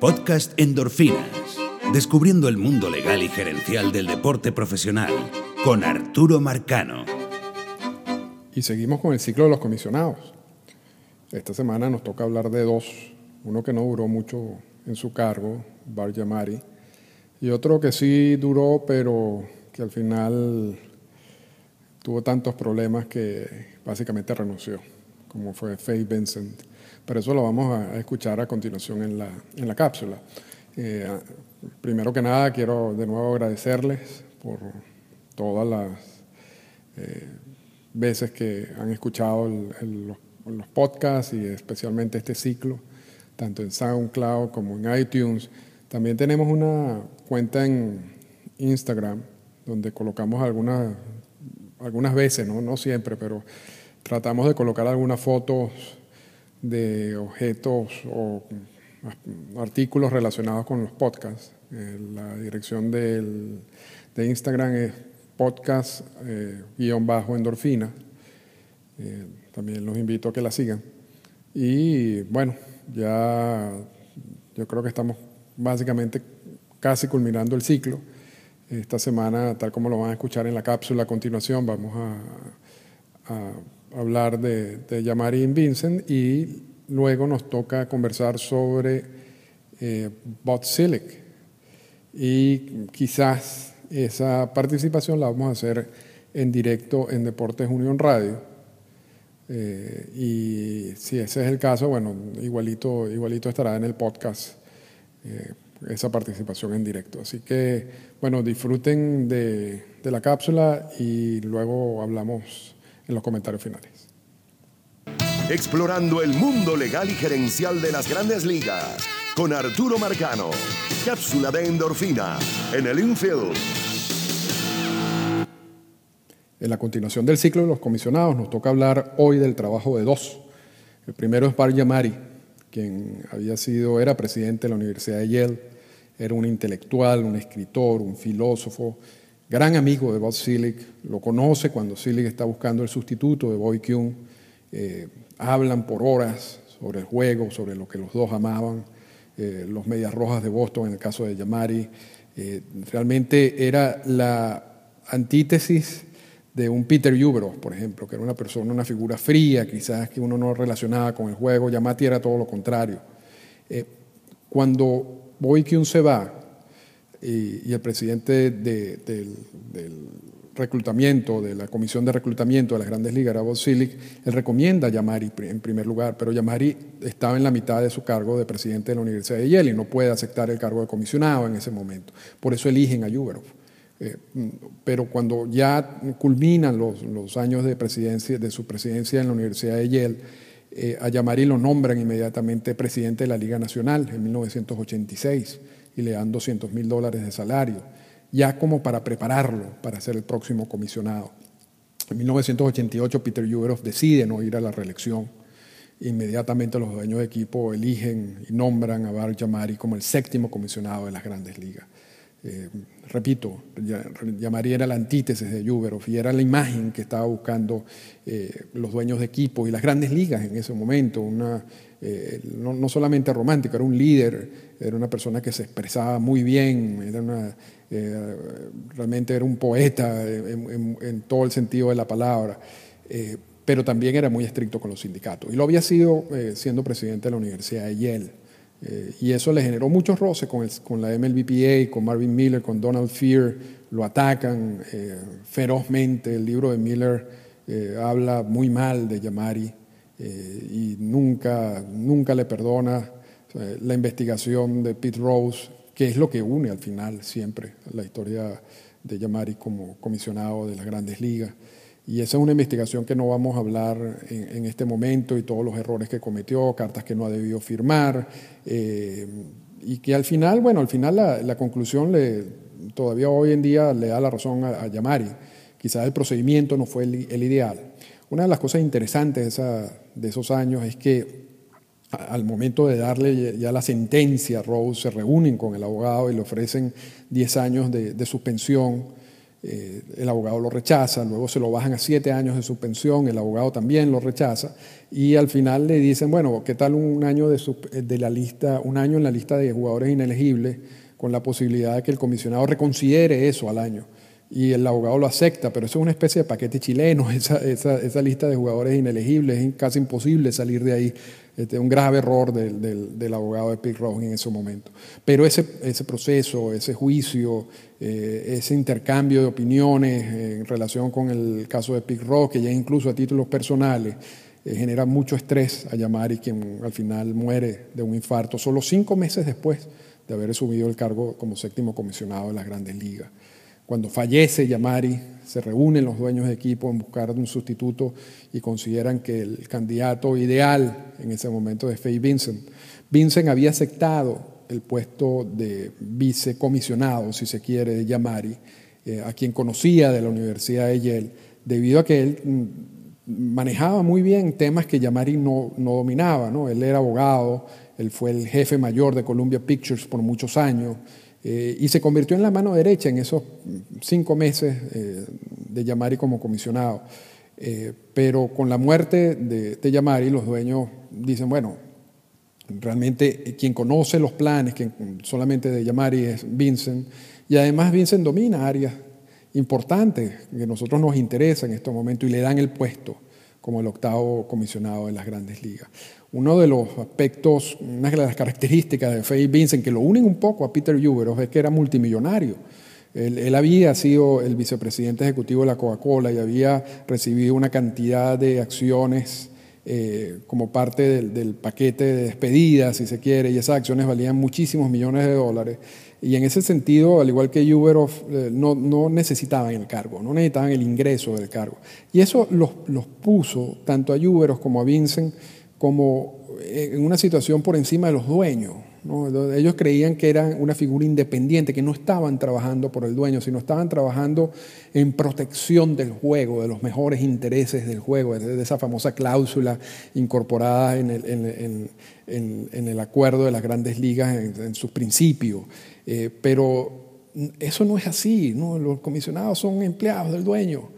Podcast Endorfinas. Descubriendo el mundo legal y gerencial del deporte profesional con Arturo Marcano. Y seguimos con el ciclo de los comisionados. Esta semana nos toca hablar de dos. Uno que no duró mucho en su cargo, Bar Yamari, y otro que sí duró, pero que al final tuvo tantos problemas que básicamente renunció, como fue Faye Vincent. Pero eso lo vamos a escuchar a continuación en la, en la cápsula. Eh, primero que nada, quiero de nuevo agradecerles por todas las eh, veces que han escuchado los, los, podcasts y especialmente este ciclo, tanto en SoundCloud como en iTunes. También tenemos una cuenta en Instagram donde colocamos algunas, algunas veces, ¿no? no siempre, pero tratamos de colocar algunas fotos de objetos o artículos relacionados con los podcasts. Eh, la dirección de Instagram es podcast-endorfina. Eh, también los invito a que la sigan. Y bueno, ya yo creo que estamos básicamente casi culminando el ciclo. Esta semana, tal como lo van a escuchar en la cápsula a continuación, vamos a hablar de, de Yamari Vincent y luego nos toca conversar sobre eh, Botsilic. Y quizás esa participación la vamos a hacer en directo en Deportes Unión Radio. Eh, y si ese es el caso, bueno, igualito, igualito estará en el podcast eh, esa participación en directo. Así que, bueno, disfruten de, de la cápsula y luego hablamos en los comentarios finales. Explorando el mundo legal y gerencial de las grandes ligas con Arturo Marcano. Cápsula de endorfina en el infield. En la continuación del ciclo de los comisionados nos toca hablar hoy del trabajo de dos. El primero es Bar Yamari, quien había sido, era presidente de la Universidad de Yale, era un intelectual, un escritor, un filósofo, gran amigo de Bob Silic, lo conoce cuando Silic está buscando el sustituto de Boy eh, hablan por horas sobre el juego, sobre lo que los dos amaban, eh, los Medias Rojas de Boston en el caso de Yamari, eh, realmente era la antítesis de un Peter Uberoff, por ejemplo, que era una persona, una figura fría, quizás que uno no relacionaba con el juego, Yamati era todo lo contrario. cuando Boy se va, y, el presidente del, reclutamiento, de la comisión de reclutamiento de las grandes ligas, Bob Silic, él recomienda a Yamari en primer lugar, pero Yamari estaba en la mitad de su cargo de presidente de la Universidad de Yale y no puede aceptar el cargo de comisionado en ese momento. Por eso eligen a Yuberov. Eh, pero cuando ya culminan los, años de, presidencia, de su presidencia en la Universidad de Yale, eh, a Yamari lo nombran inmediatamente presidente de la Liga Nacional en 1986 y le dan 200 mil dólares de salario, ya como para prepararlo para ser el próximo comisionado. En 1988 Peter Uberoff decide no ir a la reelección. Inmediatamente los dueños de equipo eligen y nombran a Bar Yamari como el séptimo comisionado de las grandes ligas. Eh, repito, Yamari era la antítesis de Uberoff y era la imagen que estaba buscando eh, los dueños de equipo y las grandes ligas en ese momento, una eh, no, solamente romántico, era un líder, era una persona que se expresaba muy bien, era eh, realmente era un poeta en, todo el sentido de la palabra, pero también era muy estricto con los sindicatos. Y lo había sido siendo presidente de la Universidad de Yale. Y eso le generó muchos roces con, con, la MLBPA, con Marvin Miller, con Donald Fear, lo atacan ferozmente. El libro de Miller habla muy mal de Yamari. Eh, y nunca, nunca le perdona la investigación de Pete Rose, que es lo que une al final siempre la historia de Yamari como comisionado de las grandes ligas. Y esa es una investigación que no vamos a hablar en, este momento y todos los errores que cometió, cartas que no ha debido firmar, eh, y que al final, bueno, al final la, conclusión le, todavía hoy en día le da la razón a, Yamari. Quizás el procedimiento no fue el ideal, una de las cosas interesantes de, esos años es que al momento de darle ya la sentencia Rose, se reúnen con el abogado y le ofrecen 10 años de, suspensión Eh, el abogado lo rechaza, luego se lo bajan a siete años de suspensión, el abogado también lo rechaza y al final le dicen, bueno, ¿qué tal un año de, de la lista, un año en la lista de jugadores inelegibles con la posibilidad de que el comisionado reconsidere eso al año? y el abogado lo acepta, pero eso es una especie de paquete chileno, esa, esa, esa lista de jugadores inelegibles, es casi imposible salir de ahí. Este, un grave error del, del, abogado de Pete Rose en ese momento. Pero ese, ese proceso, ese juicio, eh, ese intercambio de opiniones en relación con el caso de Pete Rose, que ya incluso a títulos personales, eh, genera mucho estrés a Yamari, quien al final muere de un infarto, solo cinco meses después de haber asumido el cargo como séptimo comisionado de las grandes ligas. Cuando fallece Yamari, se reúnen los dueños de equipo en buscar un sustituto y consideran que el candidato ideal en ese momento es Faye Vincent. Vincent había aceptado el puesto de vicecomisionado, si se quiere, de Yamari, eh, a quien conocía de la Universidad de Yale, debido a que él mm, manejaba muy bien temas que Yamari no, no dominaba. ¿no? Él era abogado, él fue el jefe mayor de Columbia Pictures por muchos años. Eh, y se convirtió en la mano derecha en esos cinco meses eh, de Yamari como comisionado. Eh, pero con la muerte de, Yamari, los dueños dicen, bueno, realmente quien conoce los planes quien solamente de Yamari es Vincent, y además Vincent domina áreas importantes que a nosotros nos interesan en estos momentos y le dan el puesto como el octavo comisionado de las grandes ligas. Uno de los aspectos, una de las características de Faye Vincent que lo unen un poco a Peter Uberoff es que era multimillonario. Él, él, había sido el vicepresidente ejecutivo de la Coca-Cola y había recibido una cantidad de acciones eh, como parte del, paquete de despedidas, si se quiere, y esas acciones valían muchísimos millones de dólares. Y en ese sentido, al igual que Uberoff, eh, no, no, necesitaban el cargo, no necesitaban el ingreso del cargo. Y eso los, puso tanto a Uberoff como a Vincent como en una situación por encima de los dueños. Ellos creían que eran una figura independiente, que no estaban trabajando por el dueño, sino estaban trabajando en protección del juego, de los mejores intereses del juego, de esa famosa cláusula incorporada en el, acuerdo de las grandes ligas en, sus principios. Eh, pero eso no es así, los comisionados son empleados del dueño.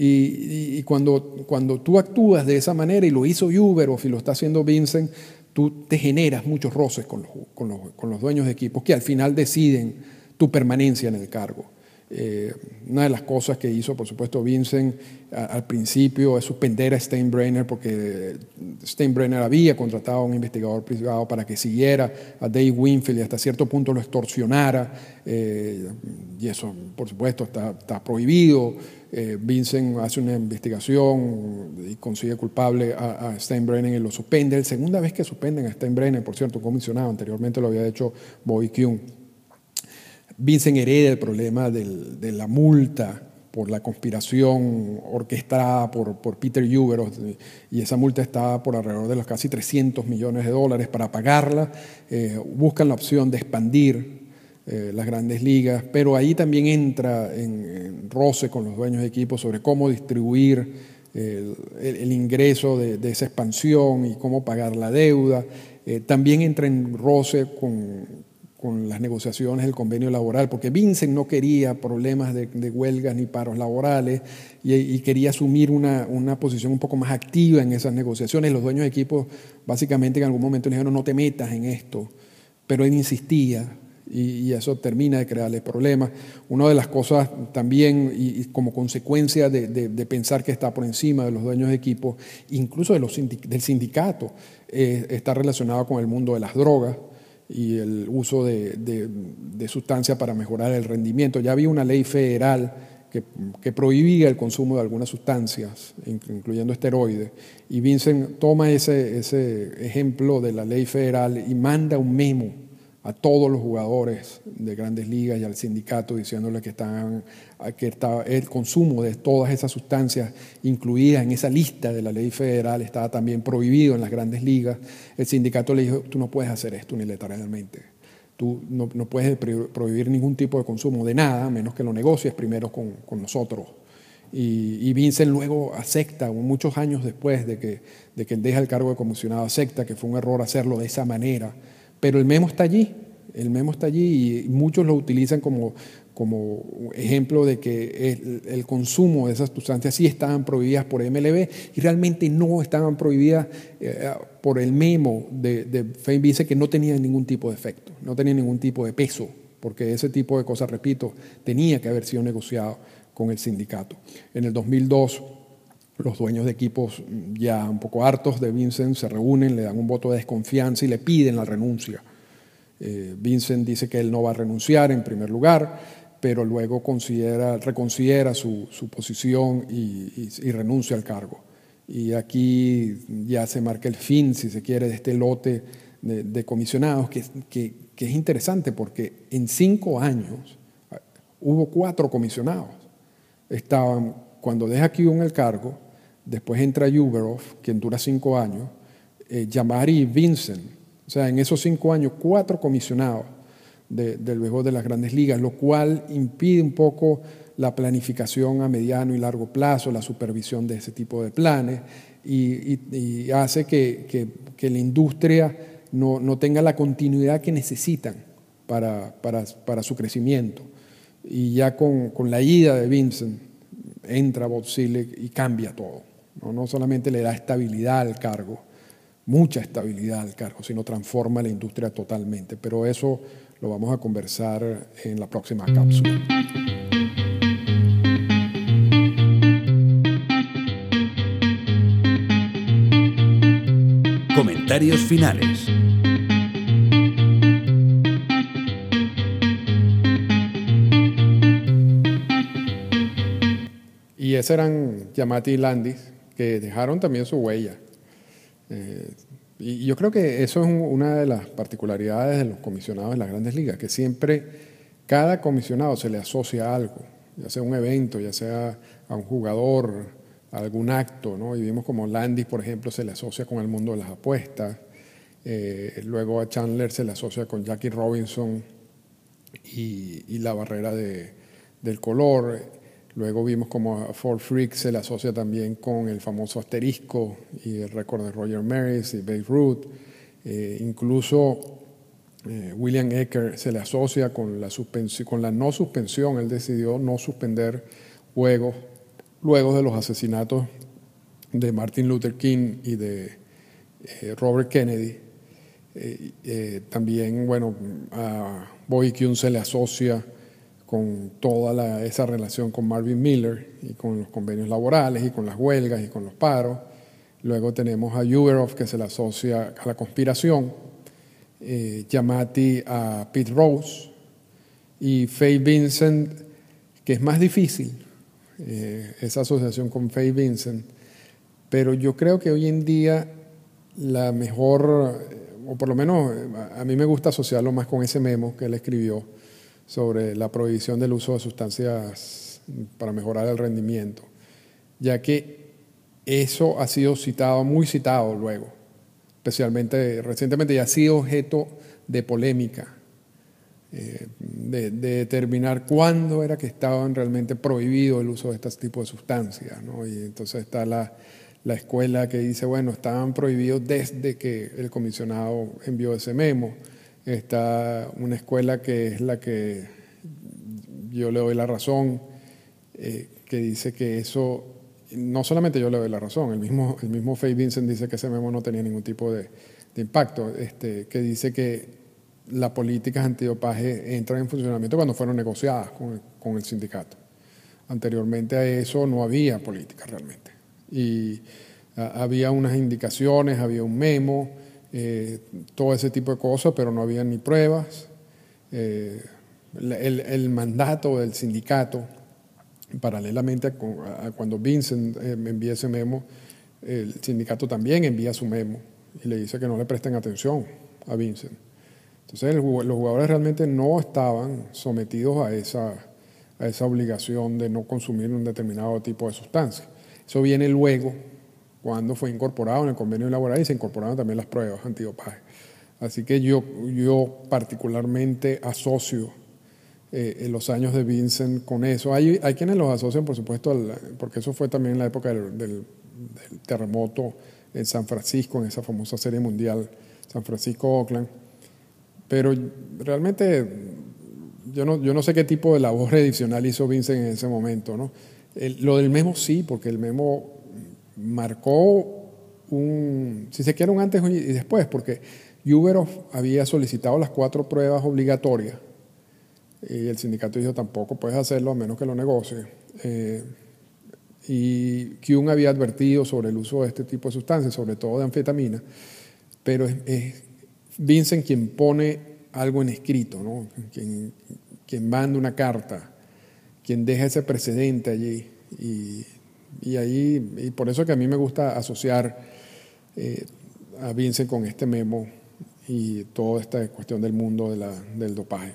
Y, cuando, cuando tú actúas de esa manera, y lo hizo Uber y lo está haciendo Vincent, tú te generas muchos roces con los, con los, con los dueños de equipos que al final deciden tu permanencia en el cargo. Eh, una de las cosas que hizo, por supuesto, Vincent al principio es suspender a Steinbrenner porque Steinbrenner había contratado a un investigador privado para que siguiera a Dave Winfield y hasta cierto punto lo extorsionara. Eh, y eso, por supuesto, está, prohibido. Eh, Vincent hace una investigación y consigue culpable a, a Steinbrenner y lo suspende. La segunda vez que suspenden a Steinbrenner, por cierto, comisionado, anteriormente lo había hecho Bobby Kuhn. Vincent hereda el problema de la multa por la conspiración orquestada por, Peter Uberoff, y esa multa está por alrededor de los casi 300 millones de dólares. Para pagarla, eh, buscan la opción de expandir eh, las grandes ligas, pero ahí también entra en, roce con los dueños de equipos sobre cómo distribuir el, ingreso de, esa expansión y cómo pagar la deuda. Eh, también entra en roce con, con las negociaciones del convenio laboral, porque Vincent no quería problemas de, huelgas ni paros laborales y, quería asumir una, una, posición un poco más activa en esas negociaciones. Los dueños de equipos básicamente en algún momento dijeron no te metas en esto, pero él insistía y, eso termina de crearle problemas. Una de las cosas también, y, como consecuencia de, pensar que está por encima de los dueños de equipos, incluso de los sindic del sindicato, eh, está relacionado con el mundo de las drogas y el uso de, de, sustancias para mejorar el rendimiento. Ya había una ley federal que, que, prohibía el consumo de algunas sustancias, incluyendo esteroides, y Vincent toma ese, ese ejemplo de la ley federal y manda un memo a todos los jugadores de grandes ligas y al sindicato diciéndole que, están, que está, el consumo de todas esas sustancias incluidas en esa lista de la ley federal estaba también prohibido en las grandes ligas. El sindicato le dijo, tú no puedes hacer esto unilateralmente. Tú no, no puedes prohibir ningún tipo de consumo de nada, menos que lo negocies primero con, con nosotros. Y, y, Vincent luego acepta, muchos años después de que, de que deja el cargo de comisionado, acepta que fue un error hacerlo de esa manera pero el memo está allí, el memo está allí y muchos lo utilizan como, ejemplo de que el, consumo de esas sustancias sí estaban prohibidas por MLB y realmente no estaban prohibidas eh, por el memo de, de que no tenía ningún tipo de efecto, no tenía ningún tipo de peso, porque ese tipo de cosas, repito, tenía que haber sido negociado con el sindicato. En el 2002, los dueños de equipos ya un poco hartos de Vincent se reúnen, le dan un voto de desconfianza y le piden la renuncia. Eh, Vincent dice que él no va a renunciar en primer lugar, pero luego considera, reconsidera su, posición y, renuncia al cargo. Y aquí ya se marca el fin, si se quiere, de este lote de, comisionados, que, es interesante porque en cinco años ah, hubo cuatro comisionados. Estaban, cuando deja en el cargo, después entra Yuberov, quien dura cinco años, eh, Yamari y Vincent. O sea, en esos cinco años, cuatro comisionados del béisbol de las grandes ligas, lo cual impide un poco la planificación a mediano y largo plazo, la supervisión de ese tipo de planes y, hace que, la industria no, tenga la continuidad que necesitan para, su crecimiento. Y ya con, la ida de Vincent entra Bob y cambia todo. ¿No? no solamente le da estabilidad al cargo, mucha estabilidad al cargo, sino transforma la industria totalmente. Pero eso lo vamos a conversar en la próxima cápsula. Comentarios finales. Y esos eran Yamati y Landis, que dejaron también su huella. Eh, y yo creo que eso es una de las particularidades de los comisionados de las grandes ligas, que siempre cada comisionado se le asocia a algo, ya sea un evento, ya sea a un jugador, a algún acto, ¿no? Y vimos como Landis, por ejemplo, se le asocia con el mundo de las apuestas, eh, luego a Chandler se le asocia con Jackie Robinson y, la barrera del color. Luego vimos como a Ford Freak se le asocia también con el famoso asterisco y el récord de Roger Maris y Babe Ruth. Eh, incluso eh, William Ecker se le asocia con la, no suspensión. Él decidió no suspender juegos luego de los asesinatos de Martin Luther King y de eh, Robert Kennedy. también, bueno, a Kuhn se le asocia con toda esa relación con Marvin Miller y con los convenios laborales y con las huelgas y con los paros. Luego tenemos a Uberov que se le asocia a la conspiración, eh, Yamati a Pete Rose y Faye Vincent, que es más difícil eh, esa asociación con Faye Vincent, pero yo creo que hoy en día la mejor, o por lo menos a mí me gusta asociarlo más con ese memo que él escribió, sobre la prohibición del uso de sustancias para mejorar el rendimiento, ya que eso ha sido citado, muy citado luego, especialmente recientemente y ha sido objeto de polémica, eh, de, determinar cuándo era que estaban realmente prohibido el uso de este tipo de sustancias. Y entonces está la, la escuela que dice, bueno, estaban prohibidos desde que el comisionado envió ese memo Está una escuela que es la que yo le doy la razón, eh, que dice que eso, no solamente yo le doy la razón, el mismo, el mismo Faye Vincent dice que ese memo no tenía ningún tipo de, impacto, este, que dice que las políticas antidopaje entran en funcionamiento cuando fueron negociadas con, con el sindicato. Anteriormente a eso no había política realmente. Y había unas indicaciones, había un memo, eh, todo ese tipo de cosas, pero no había ni pruebas. Eh, el, mandato del sindicato, paralelamente a, cuando Vincent eh, envía ese memo, el sindicato también envía su memo y le dice que no le presten atención a Vincent. Entonces los jugadores realmente no estaban sometidos a esa, a esa obligación de no consumir un determinado tipo de sustancia. Eso viene luego cuando fue incorporado en el convenio laboral y se incorporaron también las pruebas antidopaje. Así que yo, yo particularmente asocio eh, los años de Vincent con eso. Hay, hay quienes los asocian, por supuesto, porque eso fue también en la época del, terremoto en San Francisco, en esa famosa serie mundial San Francisco-Oakland. Pero realmente yo no, yo no sé qué tipo de labor adicional hizo Vincent en ese momento, ¿no? lo del memo sí, porque el memo marcó un, si se quiere, un antes y después, porque Uberov había solicitado las cuatro pruebas obligatorias y el sindicato dijo tampoco puedes hacerlo a menos que lo negocie. Eh, y Kuhn había advertido sobre el uso de este tipo de sustancias, sobre todo de anfetamina, pero es, Vincent quien pone algo en escrito, ¿no? quien, quien manda una carta, quien deja ese precedente allí. Y, y ahí, y por eso que a mí me gusta asociar eh, a Vincent con este memo y toda esta cuestión del mundo de la, del dopaje.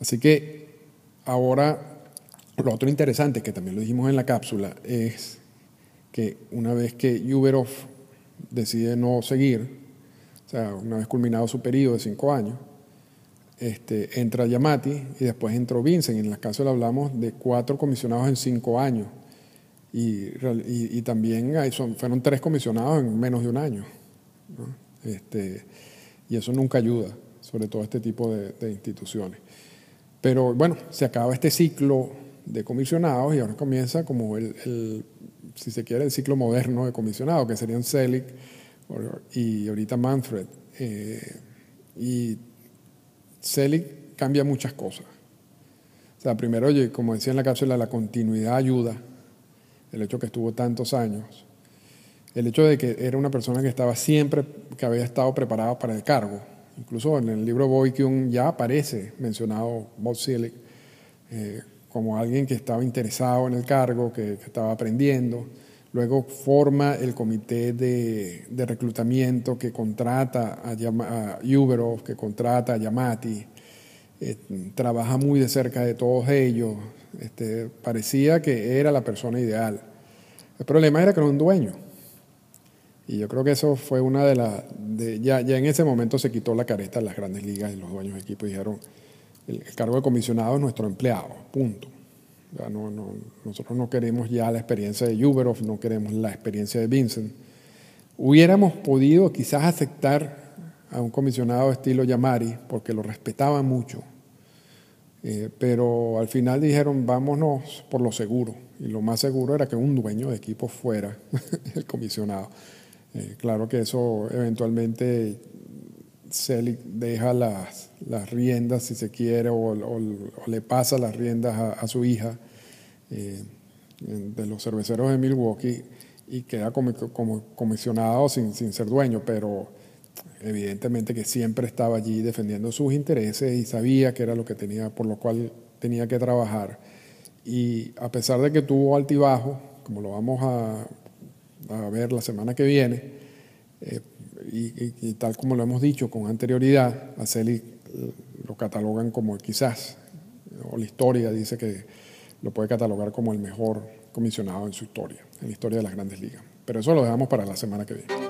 Así que ahora lo otro interesante, que también lo dijimos en la cápsula, es que una vez que Uberov decide no seguir, o sea, una vez culminado su periodo de cinco años, este, entra Yamati y después entró Vincent. En la cápsula hablamos de cuatro comisionados en cinco años. Y, también son, fueron tres comisionados en menos de un año. Este, y eso nunca ayuda, sobre todo este tipo de, instituciones. Pero bueno, se acaba este ciclo de comisionados y ahora comienza como el, si se quiere, el ciclo moderno de comisionados, que serían Selig y ahorita Manfred. Eh, y Selig cambia muchas cosas. O sea, primero, como decía en la cápsula, la continuidad ayuda el hecho que estuvo tantos años, el hecho de que era una persona que estaba siempre, que había estado preparada para el cargo. Incluso en el libro Boykiun ya aparece mencionado Bob Selig eh, como alguien que estaba interesado en el cargo, que, estaba aprendiendo. Luego forma el comité de, reclutamiento que contrata a, a, Uberov, que contrata a Yamati. Eh, trabaja muy de cerca de todos ellos, este, parecía que era la persona ideal. El problema era que era un dueño. Y yo creo que eso fue una de las... ya, ya en ese momento se quitó la careta de las grandes ligas y los dueños de equipo dijeron, el, cargo de comisionado es nuestro empleado, punto. no, no, nosotros no queremos ya la experiencia de Uberov, no queremos la experiencia de Vincent. Hubiéramos podido quizás aceptar a un comisionado estilo Yamari porque lo respetaban mucho, eh, pero al final dijeron, vámonos por lo seguro. Y lo más seguro era que un dueño de equipo fuera el comisionado. Eh, claro que eso eventualmente se deja las, las, riendas, si se quiere, o, le pasa las riendas a, su hija eh, de los cerveceros de Milwaukee y queda como, como comisionado sin, sin ser dueño, pero evidentemente que siempre estaba allí defendiendo sus intereses y sabía que era lo que tenía, por lo cual tenía que trabajar. Y a pesar de que tuvo altibajo, como lo vamos a, ver la semana que viene, eh, y, tal como lo hemos dicho con anterioridad, a Celi lo catalogan como quizás, o la historia dice que lo puede catalogar como el mejor comisionado en su historia, en la historia de las grandes ligas. Pero eso lo dejamos para la semana que viene.